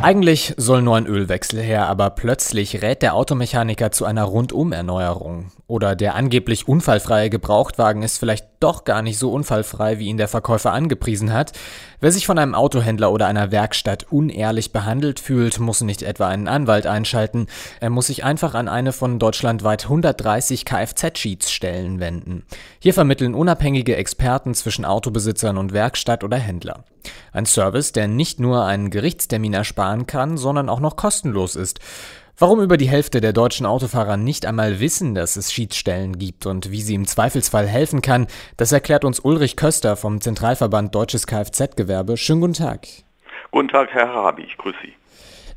Eigentlich soll nur ein Ölwechsel her, aber plötzlich rät der Automechaniker zu einer Rundumerneuerung. Oder der angeblich unfallfreie Gebrauchtwagen ist vielleicht doch gar nicht so unfallfrei, wie ihn der Verkäufer angepriesen hat. Wer sich von einem Autohändler oder einer Werkstatt unehrlich behandelt fühlt, muss nicht etwa einen Anwalt einschalten. Er muss sich einfach an eine von deutschlandweit 130 Kfz-Schiedsstellen wenden. Hier vermitteln unabhängige Experten zwischen Autobesitzern und Werkstatt oder Händler. Ein Service, der nicht nur einen Gerichtstermin ersparen kann, sondern auch noch kostenlos ist. Warum über die Hälfte der deutschen Autofahrer nicht einmal wissen, dass es Schiedsstellen gibt und wie sie im Zweifelsfall helfen kann, das erklärt uns Ulrich Köster vom Zentralverband Deutsches Kfz-Gewerbe. Schönen guten Tag. Guten Tag, Herr Harabi, ich grüße Sie.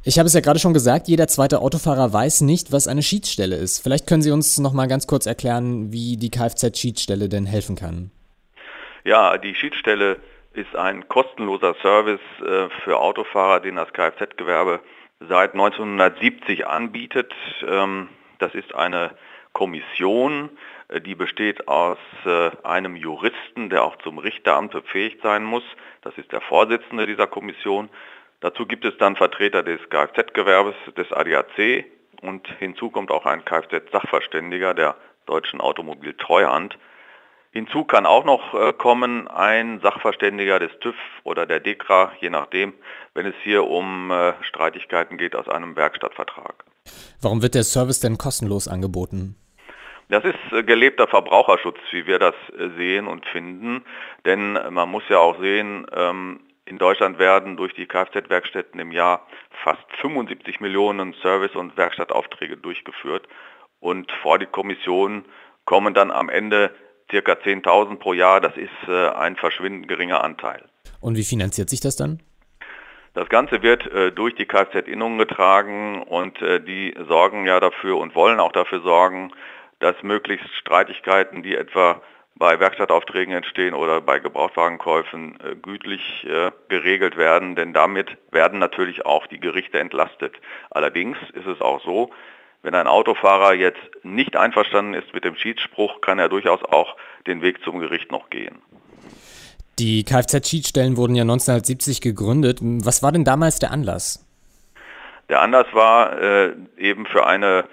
Ich habe es ja gerade schon gesagt, jeder zweite Autofahrer weiß nicht, was eine Schiedsstelle ist. Vielleicht können Sie uns noch mal ganz kurz erklären, wie die Kfz-Schiedsstelle denn helfen kann. Ja, die Schiedsstelle ist ein kostenloser Service äh, für Autofahrer, den das Kfz-Gewerbe seit 1970 anbietet. Ähm, das ist eine Kommission, äh, die besteht aus äh, einem Juristen, der auch zum Richteramt befähigt sein muss. Das ist der Vorsitzende dieser Kommission. Dazu gibt es dann Vertreter des Kfz-Gewerbes, des ADAC und hinzu kommt auch ein Kfz-Sachverständiger der Deutschen Automobiltreuhand. Hinzu kann auch noch äh, kommen ein Sachverständiger des TÜV oder der DEKRA, je nachdem, wenn es hier um äh, Streitigkeiten geht aus einem Werkstattvertrag. Warum wird der Service denn kostenlos angeboten? Das ist äh, gelebter Verbraucherschutz, wie wir das sehen und finden. Denn man muss ja auch sehen, ähm, in Deutschland werden durch die Kfz-Werkstätten im Jahr fast 75 Millionen Service- und Werkstattaufträge durchgeführt. Und vor die Kommission kommen dann am Ende circa 10.000 pro Jahr. Das ist äh, ein verschwindend geringer Anteil. Und wie finanziert sich das dann? Das Ganze wird äh, durch die Kfz-Innungen getragen und äh, die sorgen ja dafür und wollen auch dafür sorgen, dass möglichst Streitigkeiten, die etwa bei Werkstattaufträgen entstehen oder bei Gebrauchtwagenkäufen äh, gütlich äh, geregelt werden, denn damit werden natürlich auch die Gerichte entlastet. Allerdings ist es auch so, wenn ein Autofahrer jetzt nicht einverstanden ist mit dem Schiedsspruch, kann er durchaus auch den Weg zum Gericht noch gehen. Die Kfz-Schiedsstellen wurden ja 1970 gegründet. Was war denn damals der Anlass? Der Anlass war äh, eben für eine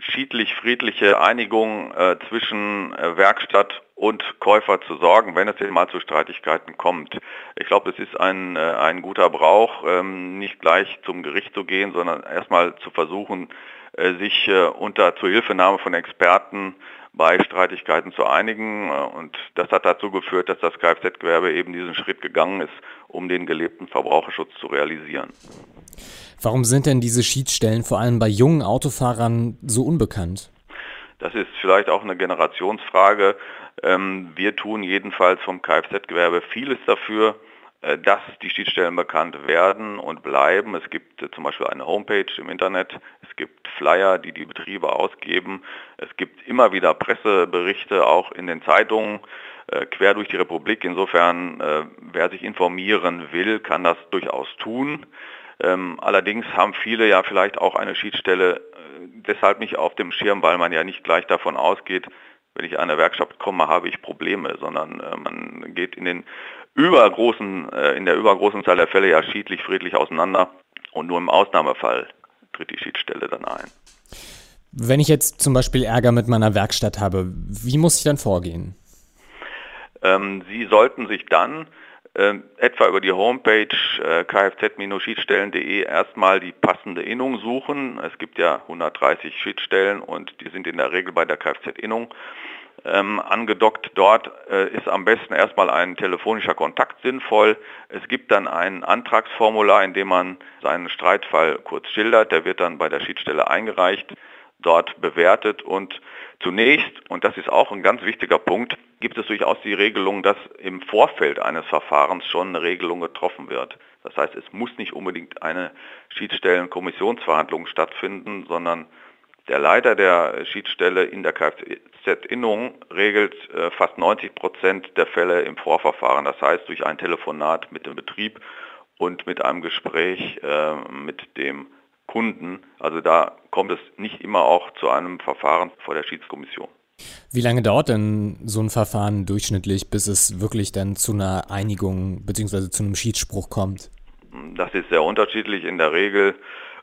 schiedlich-friedliche Einigung äh, zwischen äh, Werkstatt und Käufer zu sorgen, wenn es denn mal zu Streitigkeiten kommt. Ich glaube, es ist ein, äh, ein guter Brauch, ähm, nicht gleich zum Gericht zu gehen, sondern erstmal zu versuchen, sich äh, unter Zuhilfenahme von Experten bei Streitigkeiten zu einigen. Äh, und das hat dazu geführt, dass das Kfz-Gewerbe eben diesen Schritt gegangen ist, um den gelebten Verbraucherschutz zu realisieren. Warum sind denn diese Schiedsstellen vor allem bei jungen Autofahrern so unbekannt? Das ist vielleicht auch eine Generationsfrage. Ähm, wir tun jedenfalls vom Kfz-Gewerbe vieles dafür, äh, dass die Schiedsstellen bekannt werden und bleiben. Es gibt äh, zum Beispiel eine Homepage im Internet, es gibt Flyer, die die Betriebe ausgeben, es gibt immer wieder Presseberichte, auch in den Zeitungen, äh, quer durch die Republik. Insofern, wer sich informieren will, kann das durchaus tun. Ähm, allerdings haben viele ja vielleicht auch eine Schiedsstelle deshalb nicht auf dem Schirm, weil man ja nicht gleich davon ausgeht, wenn ich an eine Werkstatt komme, habe ich Probleme, sondern man geht in den übergroßen, äh, in der übergroßen Zahl der Fälle ja schiedlich, friedlich auseinander und nur im Ausnahmefall tritt die Schiedsstelle dann ein. Wenn ich jetzt zum Beispiel Ärger mit meiner Werkstatt habe, wie muss ich dann vorgehen? Ähm, Sie sollten sich dann äh, etwa über die Homepage äh, kfz-schiedsstellen.de erstmal die passende Innung suchen. Es gibt ja 130 Schiedsstellen und die sind in der Regel bei der Kfz-Innung ähm, angedockt. Dort äh, ist am besten erstmal ein telefonischer Kontakt sinnvoll. Es gibt dann ein Antragsformular, in dem man seinen Streitfall kurz schildert. Der wird dann bei der Schiedsstelle eingereicht, dort bewertet und zunächst, und das ist auch ein ganz wichtiger Punkt, gibt es durchaus die Regelung, dass im Vorfeld eines Verfahrens schon eine Regelung getroffen wird. Das heißt, es muss nicht unbedingt eine Schiedsstellen-Kommissionsverhandlung stattfinden, sondern der Leiter der Schiedsstelle in der Kfz-Innung regelt äh, fast 90 Prozent der Fälle im Vorverfahren. Das heißt, durch ein Telefonat mit dem Betrieb und mit einem Gespräch äh, mit dem Kunden. Also da kommt es nicht immer auch zu einem Verfahren vor der Schiedskommission. Wie lange dauert denn so ein Verfahren durchschnittlich, bis es wirklich dann zu einer Einigung bzw. zu einem Schiedsspruch kommt? Das ist sehr unterschiedlich. In der Regel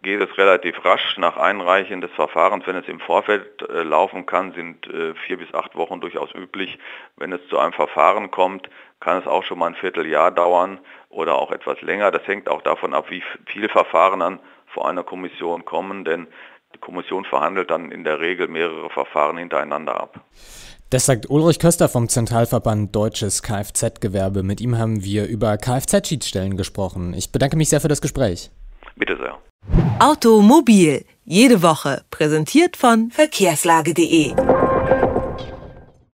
geht es relativ rasch nach Einreichen des Verfahrens. Wenn es im Vorfeld äh, laufen kann, sind äh, vier bis acht Wochen durchaus üblich. Wenn es zu einem Verfahren kommt, kann es auch schon mal ein Vierteljahr dauern oder auch etwas länger. Das hängt auch davon ab, wie viele Verfahren dann vor einer Kommission kommen, denn die Kommission verhandelt dann in der Regel mehrere Verfahren hintereinander ab. Das sagt Ulrich Köster vom Zentralverband Deutsches Kfz-Gewerbe. Mit ihm haben wir über Kfz-Schiedsstellen gesprochen. Ich bedanke mich sehr für das Gespräch. Bitte sehr. Automobil, jede Woche, präsentiert von verkehrslage.de.